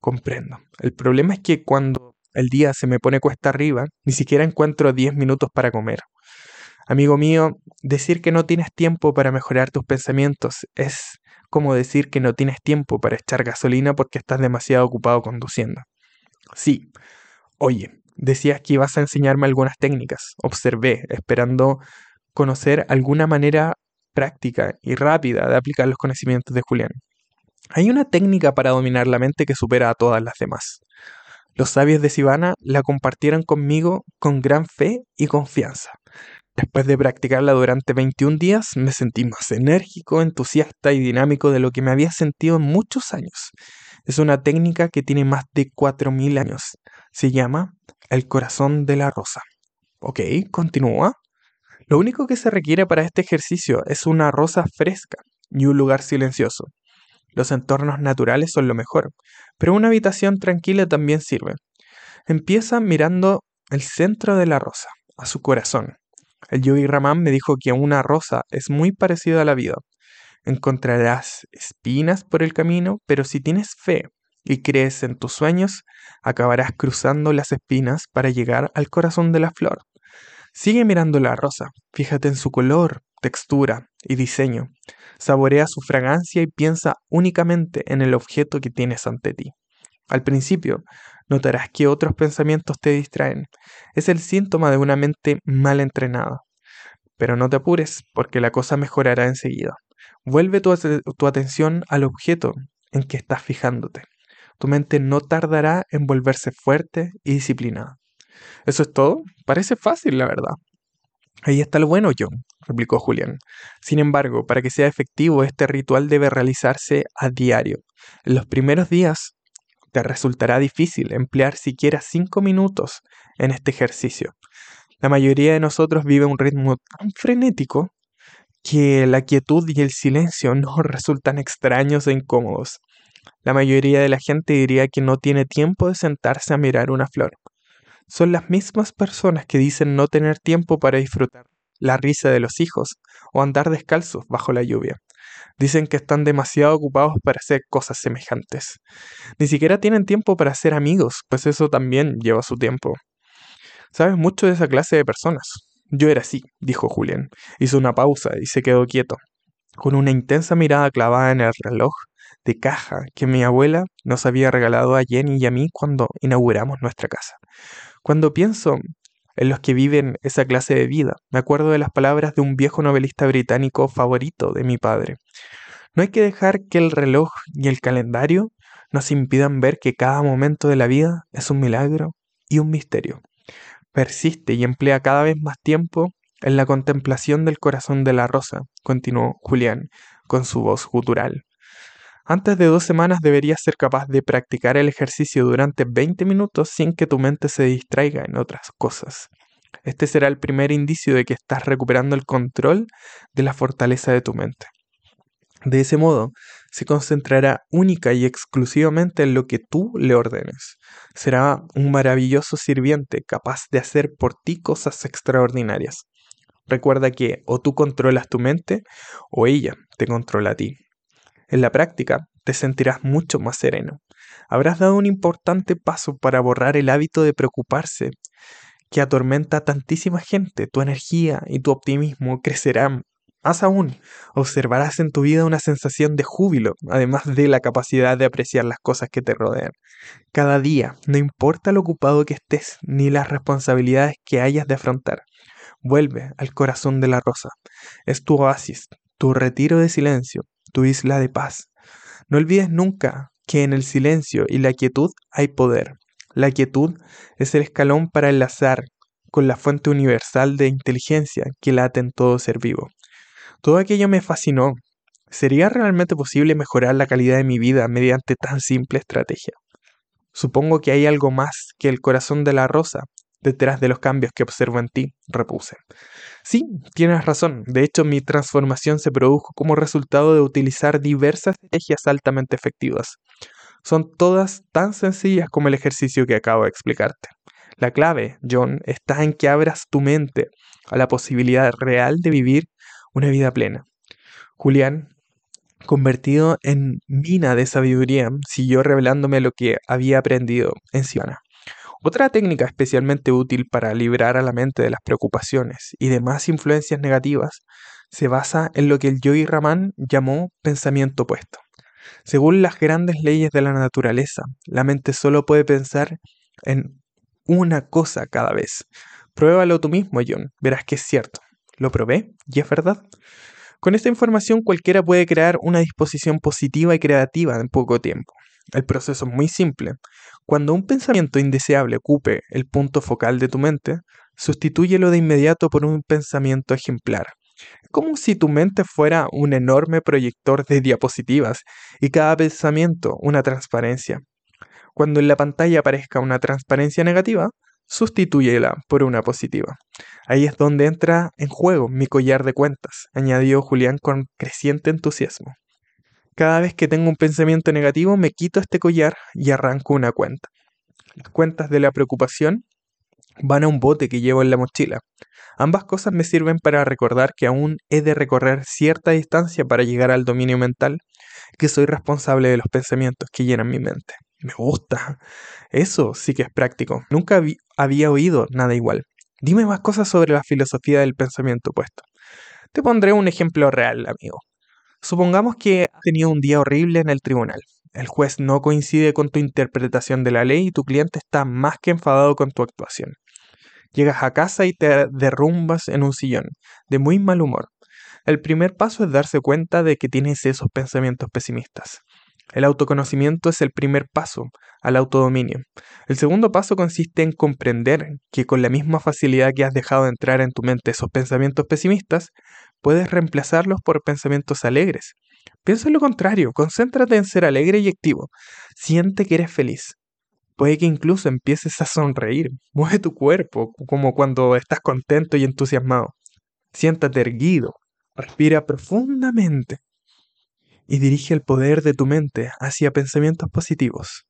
Comprendo. El problema es que cuando el día se me pone cuesta arriba, ni siquiera encuentro 10 minutos para comer. Amigo mío, decir que no tienes tiempo para mejorar tus pensamientos es como decir que no tienes tiempo para echar gasolina porque estás demasiado ocupado conduciendo. Sí, oye, Decías que ibas a enseñarme algunas técnicas. Observé, esperando conocer alguna manera práctica y rápida de aplicar los conocimientos de Julián. Hay una técnica para dominar la mente que supera a todas las demás. Los sabios de Sivana la compartieron conmigo con gran fe y confianza. Después de practicarla durante 21 días, me sentí más enérgico, entusiasta y dinámico de lo que me había sentido en muchos años. Es una técnica que tiene más de 4.000 años. Se llama el corazón de la rosa. Ok, continúa. Lo único que se requiere para este ejercicio es una rosa fresca y un lugar silencioso. Los entornos naturales son lo mejor, pero una habitación tranquila también sirve. Empieza mirando el centro de la rosa, a su corazón. El yogi Raman me dijo que una rosa es muy parecida a la vida. Encontrarás espinas por el camino, pero si tienes fe y crees en tus sueños, acabarás cruzando las espinas para llegar al corazón de la flor. Sigue mirando la rosa, fíjate en su color, textura y diseño. Saborea su fragancia y piensa únicamente en el objeto que tienes ante ti. Al principio, notarás que otros pensamientos te distraen. Es el síntoma de una mente mal entrenada. Pero no te apures, porque la cosa mejorará enseguida. Vuelve tu, atención al objeto en que estás fijándote tu mente no tardará en volverse fuerte y disciplinada. ¿Eso es todo? Parece fácil, la verdad. Ahí está lo bueno, John, replicó Julián. Sin embargo, para que sea efectivo, este ritual debe realizarse a diario. En los primeros días te resultará difícil emplear siquiera cinco minutos en este ejercicio. La mayoría de nosotros vive un ritmo tan frenético que la quietud y el silencio nos resultan extraños e incómodos. La mayoría de la gente diría que no tiene tiempo de sentarse a mirar una flor. Son las mismas personas que dicen no tener tiempo para disfrutar la risa de los hijos o andar descalzos bajo la lluvia. Dicen que están demasiado ocupados para hacer cosas semejantes. Ni siquiera tienen tiempo para ser amigos, pues eso también lleva su tiempo. Sabes mucho de esa clase de personas. Yo era así, dijo Julián. Hizo una pausa y se quedó quieto, con una intensa mirada clavada en el reloj de caja que mi abuela nos había regalado a Jenny y a mí cuando inauguramos nuestra casa. Cuando pienso en los que viven esa clase de vida. Me acuerdo de las palabras de un viejo novelista británico favorito de mi padre. No hay que dejar que el reloj y el calendario nos impidan ver que cada momento de la vida es un milagro y un misterio. Persiste y emplea cada vez más tiempo en la contemplación del corazón de la rosa, continuó Julián con su voz gutural. Antes de dos semanas deberías ser capaz de practicar el ejercicio durante 20 minutos sin que tu mente se distraiga en otras cosas. Este será el primer indicio de que estás recuperando el control de la fortaleza de tu mente. De ese modo, se concentrará única y exclusivamente en lo que tú le ordenes. Será un maravilloso sirviente capaz de hacer por ti cosas extraordinarias. Recuerda que o tú controlas tu mente o ella te controla a ti. En la práctica, te sentirás mucho más sereno. Habrás dado un importante paso para borrar el hábito de preocuparse que atormenta a tantísima gente. Tu energía y tu optimismo crecerán. Más aún, observarás en tu vida una sensación de júbilo, además de la capacidad de apreciar las cosas que te rodean. Cada día, no importa lo ocupado que estés ni las responsabilidades que hayas de afrontar, vuelve al corazón de la rosa. Es tu oasis, tu retiro de silencio, tu isla de paz. No olvides nunca que en el silencio y la quietud hay poder. La quietud es el escalón para enlazar con la fuente universal de inteligencia que late en todo ser vivo. Todo aquello me fascinó. ¿Sería realmente posible mejorar la calidad de mi vida mediante tan simple estrategia? Supongo que hay algo más que el corazón de la rosa detrás de los cambios que observo en ti, repuse. Sí, tienes razón. De hecho, mi transformación se produjo como resultado de utilizar diversas estrategias altamente efectivas. Son todas tan sencillas como el ejercicio que acabo de explicarte. La clave, John, está en que abras tu mente a la posibilidad real de vivir una vida plena. Julián, convertido en mina de sabiduría, siguió revelándome lo que había aprendido en Siona. Otra técnica especialmente útil para librar a la mente de las preocupaciones y demás influencias negativas se basa en lo que el Yogi Raman llamó pensamiento opuesto. Según las grandes leyes de la naturaleza, la mente solo puede pensar en una cosa cada vez. Pruébalo tú mismo, John, verás que es cierto. Lo probé y es verdad. Con esta información cualquiera puede crear una disposición positiva y creativa en poco tiempo. El proceso es muy simple. Cuando un pensamiento indeseable ocupe el punto focal de tu mente, sustitúyelo de inmediato por un pensamiento ejemplar. Como si tu mente fuera un enorme proyector de diapositivas y cada pensamiento una transparencia. Cuando en la pantalla aparezca una transparencia negativa, sustitúyela por una positiva. Ahí es donde entra en juego mi collar de cuentas, añadió Julián con creciente entusiasmo. Cada vez que tengo un pensamiento negativo, me quito este collar y arranco una cuenta. Las cuentas de la preocupación van a un bote que llevo en la mochila. Ambas cosas me sirven para recordar que aún he de recorrer cierta distancia para llegar al dominio mental, que soy responsable de los pensamientos que llenan mi mente. Me gusta. Eso sí que es práctico. Nunca había oído nada igual. Dime más cosas sobre la filosofía del pensamiento opuesto. Te pondré un ejemplo real, amigo. Supongamos que has tenido un día horrible en el tribunal. El juez no coincide con tu interpretación de la ley y tu cliente está más que enfadado con tu actuación. Llegas a casa y te derrumbas en un sillón, de muy mal humor. El primer paso es darse cuenta de que tienes esos pensamientos pesimistas. El autoconocimiento es el primer paso al autodominio. El segundo paso consiste en comprender que con la misma facilidad que has dejado de entrar en tu mente esos pensamientos pesimistas, puedes reemplazarlos por pensamientos alegres. Piensa en lo contrario, concéntrate en ser alegre y activo. Siente que eres feliz. Puede que incluso empieces a sonreír. Mueve tu cuerpo, como cuando estás contento y entusiasmado. Siéntate erguido. Respira profundamente y dirige el poder de tu mente hacia pensamientos positivos.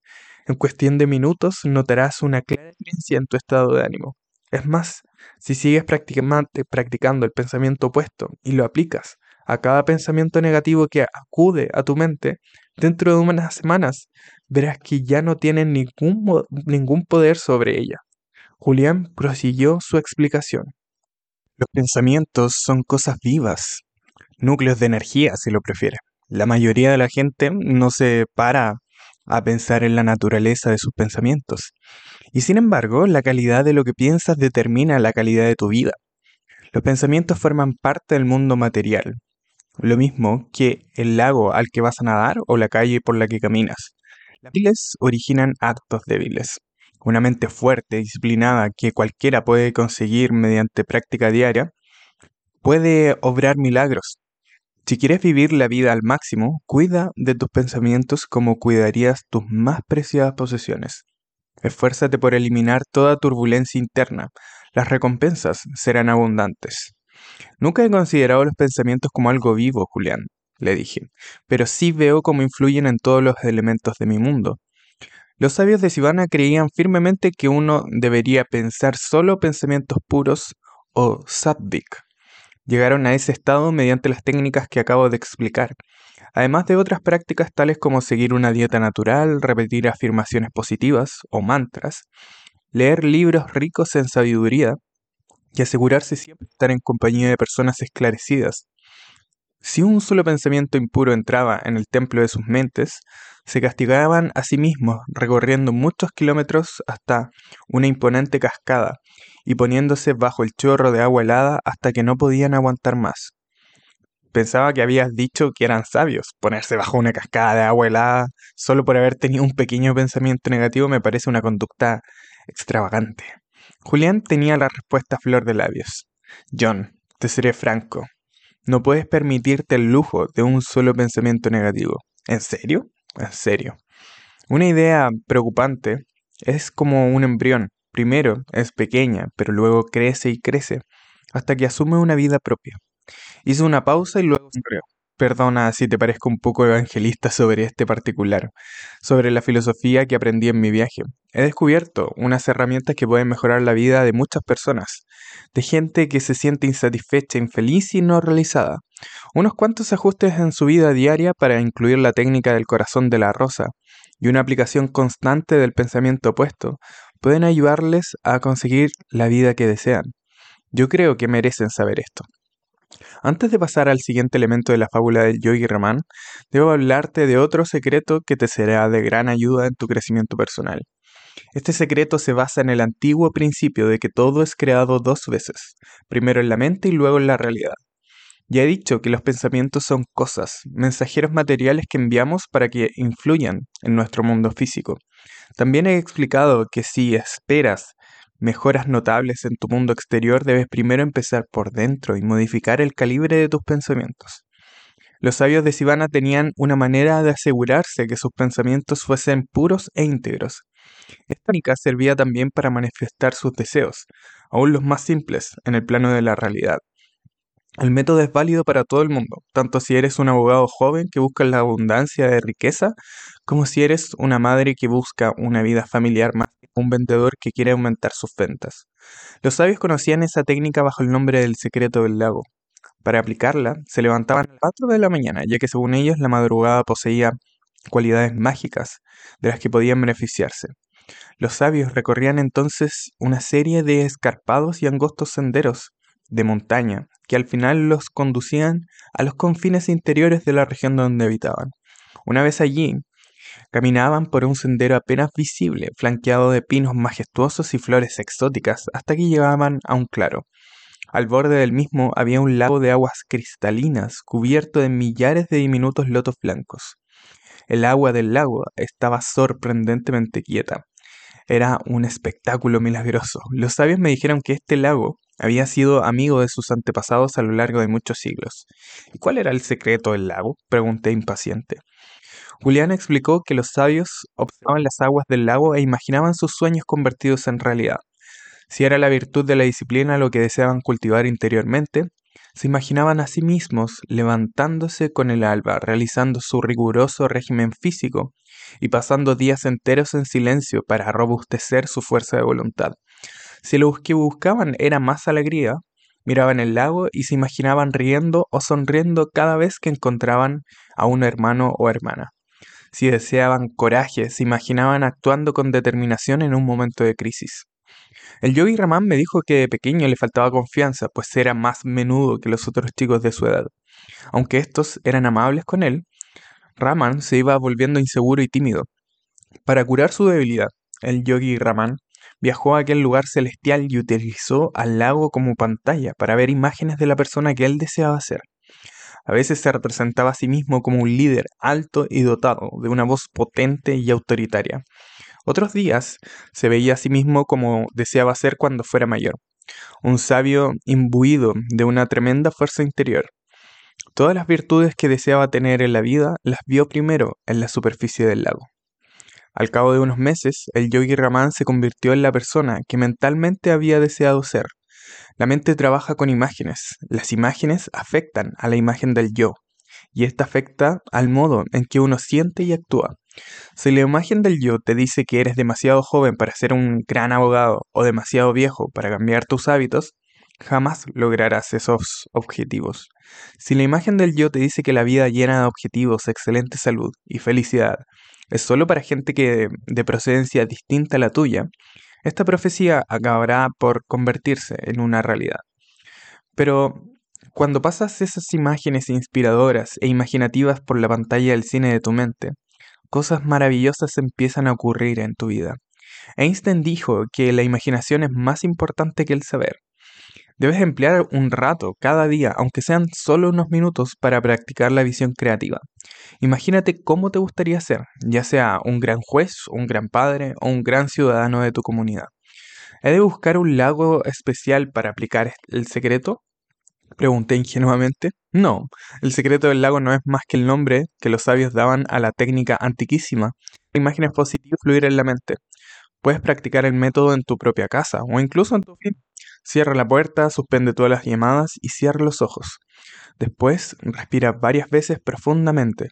En cuestión de minutos notarás una clara diferencia en tu estado de ánimo. Es más, si sigues practicando el pensamiento opuesto y lo aplicas a cada pensamiento negativo que acude a tu mente, dentro de unas semanas verás que ya no tienen ningún, ningún poder sobre ella. Julián prosiguió su explicación. Los pensamientos son cosas vivas, núcleos de energía si lo prefieres. La mayoría de la gente no se para a pensar en la naturaleza de sus pensamientos. Y sin embargo, la calidad de lo que piensas determina la calidad de tu vida. Los pensamientos forman parte del mundo material, lo mismo que el lago al que vas a nadar o la calle por la que caminas. Las débiles originan actos débiles. Una mente fuerte, disciplinada, que cualquiera puede conseguir mediante práctica diaria, puede obrar milagros si quieres vivir la vida al máximo, cuida de tus pensamientos como cuidarías tus más preciadas posesiones. Esfuérzate por eliminar toda turbulencia interna. Las recompensas serán abundantes. Nunca he considerado los pensamientos como algo vivo, Julián, le dije, pero sí veo cómo influyen en todos los elementos de mi mundo. Los sabios de Sivana creían firmemente que uno debería pensar solo pensamientos puros o sattvic, llegaron a ese estado mediante las técnicas que acabo de explicar, además de otras prácticas tales como seguir una dieta natural, repetir afirmaciones positivas o mantras, leer libros ricos en sabiduría y asegurarse siempre de estar en compañía de personas esclarecidas. Si un solo pensamiento impuro entraba en el templo de sus mentes, se castigaban a sí mismos recorriendo muchos kilómetros hasta una imponente cascada y poniéndose bajo el chorro de agua helada hasta que no podían aguantar más. Pensaba que habías dicho que eran sabios. Ponerse bajo una cascada de agua helada solo por haber tenido un pequeño pensamiento negativo me parece una conducta extravagante. Julián tenía la respuesta a flor de labios. John, te seré franco. No puedes permitirte el lujo de un solo pensamiento negativo. ¿En serio? En serio. Una idea preocupante es como un embrión. Primero es pequeña, pero luego crece y crece, hasta que asume una vida propia. Hizo una pausa y luego sonrió. Perdona si te parezco un poco evangelista sobre este particular, sobre la filosofía que aprendí en mi viaje. He descubierto unas herramientas que pueden mejorar la vida de muchas personas, de gente que se siente insatisfecha, infeliz y no realizada. Unos cuantos ajustes en su vida diaria para incluir la técnica del corazón de la rosa y una aplicación constante del pensamiento opuesto pueden ayudarles a conseguir la vida que desean. Yo creo que merecen saber esto. Antes de pasar al siguiente elemento de la fábula del Yogi Raman, debo hablarte de otro secreto que te será de gran ayuda en tu crecimiento personal. Este secreto se basa en el antiguo principio de que todo es creado dos veces, primero en la mente y luego en la realidad. Ya he dicho que los pensamientos son cosas, mensajeros materiales que enviamos para que influyan en nuestro mundo físico. También he explicado que si esperas mejoras notables en tu mundo exterior, debes primero empezar por dentro y modificar el calibre de tus pensamientos. Los sabios de Sivana tenían una manera de asegurarse que sus pensamientos fuesen puros e íntegros. Esta técnica servía también para manifestar sus deseos, aún los más simples, en el plano de la realidad. El método es válido para todo el mundo, tanto si eres un abogado joven que busca la abundancia de riqueza, como si eres una madre que busca una vida familiar más un vendedor que quiere aumentar sus ventas. Los sabios conocían esa técnica bajo el nombre del secreto del lago. Para aplicarla, se levantaban a las 4 de la mañana, ya que según ellos la madrugada poseía cualidades mágicas de las que podían beneficiarse. Los sabios recorrían entonces una serie de escarpados y angostos senderos de montaña que al final los conducían a los confines interiores de la región donde habitaban. Una vez allí, caminaban por un sendero apenas visible, flanqueado de pinos majestuosos y flores exóticas, hasta que llegaban a un claro. Al borde del mismo había un lago de aguas cristalinas, cubierto de millares de diminutos lotos blancos. El agua del lago estaba sorprendentemente quieta. Era un espectáculo milagroso. Los sabios me dijeron que este lago había sido amigo de sus antepasados a lo largo de muchos siglos. ¿Y cuál era el secreto del lago? pregunté impaciente. Julián explicó que los sabios observaban las aguas del lago e imaginaban sus sueños convertidos en realidad. Si era la virtud de la disciplina lo que deseaban cultivar interiormente, se imaginaban a sí mismos levantándose con el alba, realizando su riguroso régimen físico y pasando días enteros en silencio para robustecer su fuerza de voluntad. Si lo que buscaban era más alegría, miraban el lago y se imaginaban riendo o sonriendo cada vez que encontraban a un hermano o hermana. Si deseaban coraje, se imaginaban actuando con determinación en un momento de crisis. El yogi Raman me dijo que de pequeño le faltaba confianza, pues era más menudo que los otros chicos de su edad. Aunque estos eran amables con él, Raman se iba volviendo inseguro y tímido. Para curar su debilidad, el yogi Raman viajó a aquel lugar celestial y utilizó al lago como pantalla para ver imágenes de la persona que él deseaba ser. A veces se representaba a sí mismo como un líder alto y dotado de una voz potente y autoritaria, otros días se veía a sí mismo como deseaba ser cuando fuera mayor, un sabio imbuido de una tremenda fuerza interior. Todas las virtudes que deseaba tener en la vida las vio primero en la superficie del lago. Al cabo de unos meses, el yogi Raman se convirtió en la persona que mentalmente había deseado ser. La mente trabaja con imágenes. Las imágenes afectan a la imagen del yo, y esta afecta al modo en que uno siente y actúa. Si la imagen del yo te dice que eres demasiado joven para ser un gran abogado o demasiado viejo para cambiar tus hábitos, jamás lograrás esos objetivos. Si la imagen del yo te dice que la vida llena de objetivos, excelente salud y felicidad es solo para gente que de procedencia distinta a la tuya, esta profecía acabará por convertirse en una realidad. Pero cuando pasas esas imágenes inspiradoras e imaginativas por la pantalla del cine de tu mente, cosas maravillosas empiezan a ocurrir en tu vida. Einstein dijo que la imaginación es más importante que el saber. Debes emplear un rato cada día, aunque sean solo unos minutos, para practicar la visión creativa. Imagínate cómo te gustaría ser, ya sea un gran juez, un gran padre o un gran ciudadano de tu comunidad. ¿He de buscar un lago especial para aplicar el secreto? Pregunté ingenuamente. No, el secreto del lago no es más que el nombre que los sabios daban a la técnica antiquísima. Imágenes positivas fluir en la mente. Puedes practicar el método en tu propia casa o incluso en tu fin. Cierra la puerta, suspende todas las llamadas y cierra los ojos. Después respira varias veces profundamente.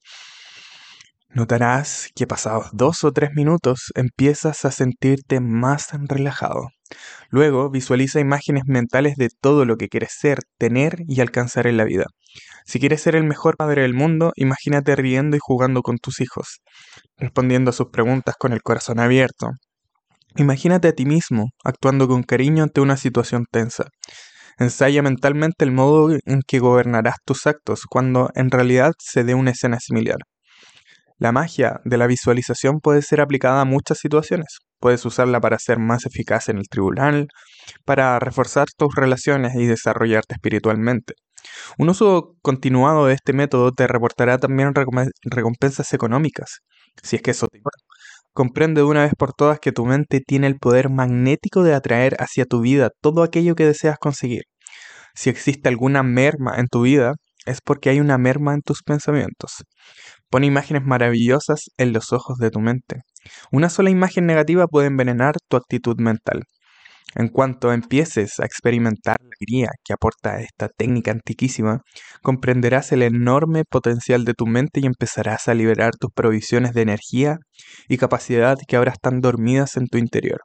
Notarás que pasados dos o tres minutos empiezas a sentirte más relajado. Luego visualiza imágenes mentales de todo lo que quieres ser, tener y alcanzar en la vida. Si quieres ser el mejor padre del mundo, imagínate riendo y jugando con tus hijos, respondiendo a sus preguntas con el corazón abierto. Imagínate a ti mismo actuando con cariño ante una situación tensa. Ensaya mentalmente el modo en que gobernarás tus actos cuando en realidad se dé una escena similar. La magia de la visualización puede ser aplicada a muchas situaciones. Puedes usarla para ser más eficaz en el tribunal, para reforzar tus relaciones y desarrollarte espiritualmente. Un uso continuado de este método te reportará también recompensas económicas, si es que eso te importa. Comprende de una vez por todas que tu mente tiene el poder magnético de atraer hacia tu vida todo aquello que deseas conseguir. Si existe alguna merma en tu vida, es porque hay una merma en tus pensamientos. Pon imágenes maravillosas en los ojos de tu mente. Una sola imagen negativa puede envenenar tu actitud mental. En cuanto empieces a experimentar la alegría que aporta esta técnica antiquísima, comprenderás el enorme potencial de tu mente y empezarás a liberar tus provisiones de energía y capacidad que ahora están dormidas en tu interior.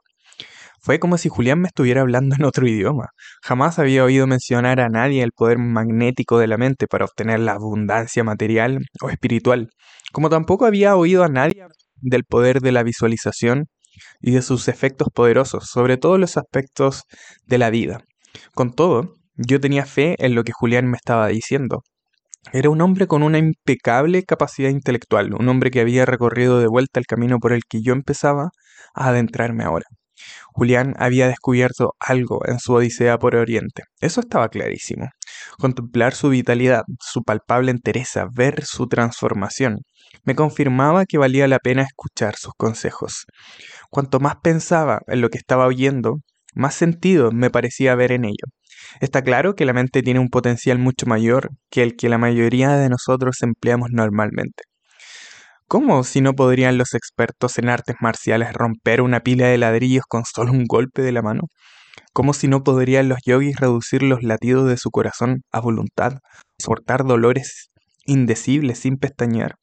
Fue como si Julián me estuviera hablando en otro idioma. Jamás había oído mencionar a nadie el poder magnético de la mente para obtener la abundancia material o espiritual, como tampoco había oído a nadie del poder de la visualización y de sus efectos poderosos, sobre todos los aspectos de la vida. Con todo, yo tenía fe en lo que Julián me estaba diciendo. Era un hombre con una impecable capacidad intelectual, un hombre que había recorrido de vuelta el camino por el que yo empezaba a adentrarme ahora. Julián había descubierto algo en su odisea por Oriente. Eso estaba clarísimo. Contemplar su vitalidad, su palpable entereza, ver su transformación, me confirmaba que valía la pena escuchar sus consejos. Cuanto más pensaba en lo que estaba oyendo, más sentido me parecía ver en ello. Está claro que la mente tiene un potencial mucho mayor que el que la mayoría de nosotros empleamos normalmente. ¿Cómo si no podrían los expertos en artes marciales romper una pila de ladrillos con solo un golpe de la mano? ¿Cómo si no podrían los yogis reducir los latidos de su corazón a voluntad, soportar dolores indecibles sin pestañear?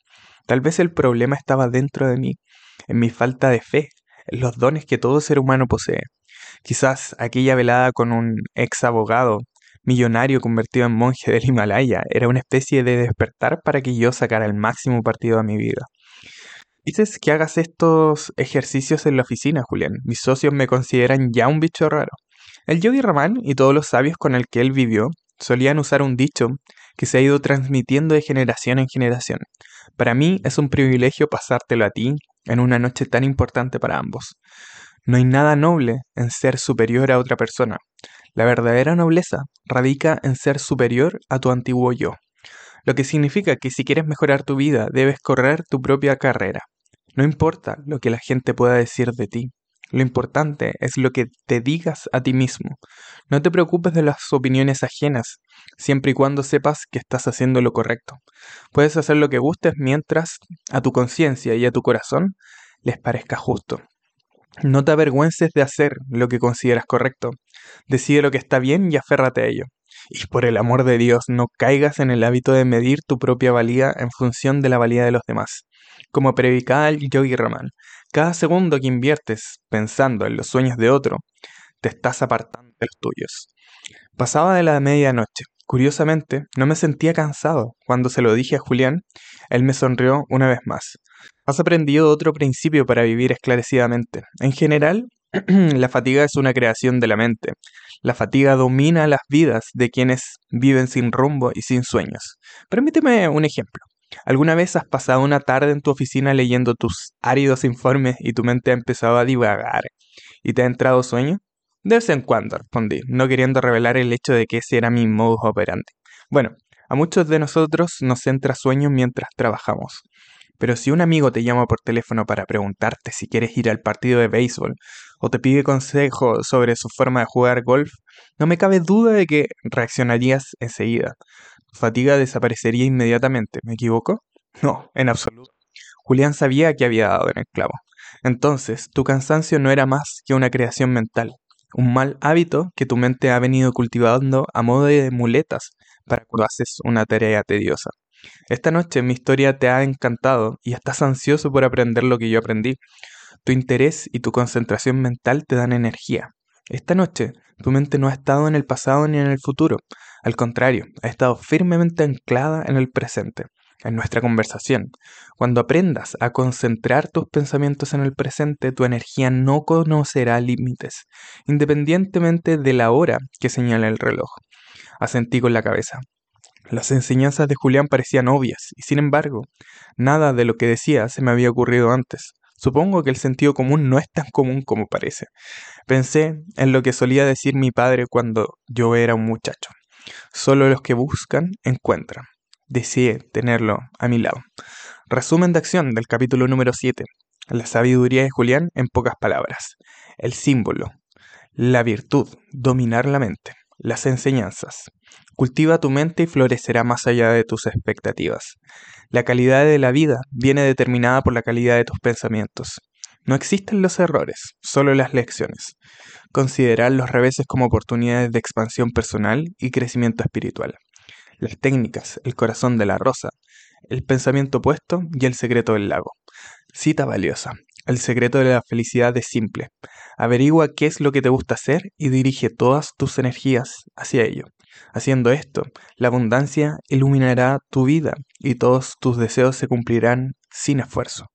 Tal vez el problema estaba dentro de mí, en mi falta de fe, en los dones que todo ser humano posee. Quizás aquella velada con un ex abogado, millonario convertido en monje del Himalaya, era una especie de despertar para que yo sacara el máximo partido a mi vida. Dices que hagas estos ejercicios en la oficina, Julián. Mis socios me consideran ya un bicho raro. El yogi Raman y todos los sabios con el que él vivió solían usar un dicho que se ha ido transmitiendo de generación en generación. Para mí es un privilegio pasártelo a ti en una noche tan importante para ambos. No hay nada noble en ser superior a otra persona. La verdadera nobleza radica en ser superior a tu antiguo yo. Lo que significa que si quieres mejorar tu vida, debes correr tu propia carrera. No importa lo que la gente pueda decir de ti. Lo importante es lo que te digas a ti mismo. No te preocupes de las opiniones ajenas, siempre y cuando sepas que estás haciendo lo correcto. Puedes hacer lo que gustes mientras a tu conciencia y a tu corazón les parezca justo. No te avergüences de hacer lo que consideras correcto. Decide lo que está bien y aférrate a ello. Y por el amor de Dios, no caigas en el hábito de medir tu propia valía en función de la valía de los demás. Como predicaba el Yogi Raman, cada segundo que inviertes pensando en los sueños de otro, te estás apartando de los tuyos. Pasaba de la medianoche. Curiosamente, no me sentía cansado. Cuando se lo dije a Julián, él me sonrió una vez más. Has aprendido otro principio para vivir esclarecidamente. En general, la fatiga es una creación de la mente. La fatiga domina las vidas de quienes viven sin rumbo y sin sueños. Permíteme un ejemplo. ¿Alguna vez has pasado una tarde en tu oficina leyendo tus áridos informes y tu mente ha empezado a divagar y te ha entrado sueño? De vez en cuando, respondí, no queriendo revelar el hecho de que ese era mi modus operandi. Bueno, a muchos de nosotros nos entra sueño mientras trabajamos. Pero si un amigo te llama por teléfono para preguntarte si quieres ir al partido de béisbol o te pide consejo sobre su forma de jugar golf, no me cabe duda de que reaccionarías enseguida. Tu fatiga desaparecería inmediatamente, ¿me equivoco? No, en absoluto. Julián sabía que había dado en el clavo. Entonces, tu cansancio no era más que una creación mental, un mal hábito que tu mente ha venido cultivando a modo de muletas para cuando haces una tarea tediosa. Esta noche mi historia te ha encantado y estás ansioso por aprender lo que yo aprendí. Tu interés y tu concentración mental te dan energía. Esta noche tu mente no ha estado en el pasado ni en el futuro. Al contrario, ha estado firmemente anclada en el presente, en nuestra conversación. Cuando aprendas a concentrar tus pensamientos en el presente, tu energía no conocerá límites, independientemente de la hora que señala el reloj. Asentí con la cabeza. Las enseñanzas de Julián parecían obvias, y sin embargo, nada de lo que decía se me había ocurrido antes. Supongo que el sentido común no es tan común como parece. Pensé en lo que solía decir mi padre cuando yo era un muchacho. Solo los que buscan encuentran. Deseé tenerlo a mi lado. Resumen de acción del capítulo número 7. La sabiduría de Julián en pocas palabras. El símbolo. La virtud. Dominar la mente. Las enseñanzas. Cultiva tu mente y florecerá más allá de tus expectativas. La calidad de la vida viene determinada por la calidad de tus pensamientos. No existen los errores, solo las lecciones. Considerar los reveses como oportunidades de expansión personal y crecimiento espiritual. Las técnicas, el corazón de la rosa, el pensamiento opuesto y el secreto del lago. Cita valiosa. El secreto de la felicidad es simple. Averigua qué es lo que te gusta hacer y dirige todas tus energías hacia ello. Haciendo esto, la abundancia iluminará tu vida y todos tus deseos se cumplirán sin esfuerzo.